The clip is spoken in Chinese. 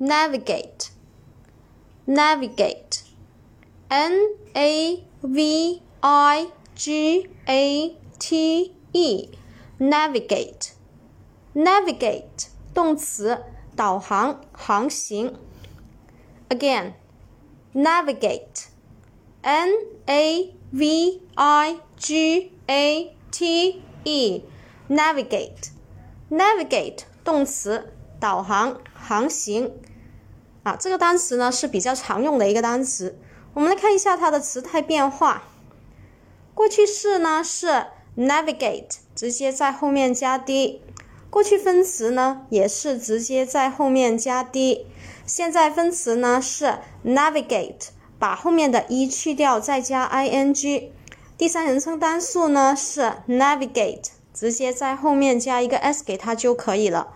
navigate, navigate, n a v i g a t e, navigate, navigate 动词，导航、航行。Again, navigate, n a v i g a t e, navigate, navigate 动词。导航、航行 啊，这个单词呢是比较常用的一个单词。我们来看一下它的词态变化。过去式呢是 navigate，直接在后面加 d；过去分词呢也是直接在后面加 d；现在分词呢是 navigate，把后面的 e 去掉，再加 ing；第三人称单数呢是 navigate，直接在后面加一个 s 给它就可以了。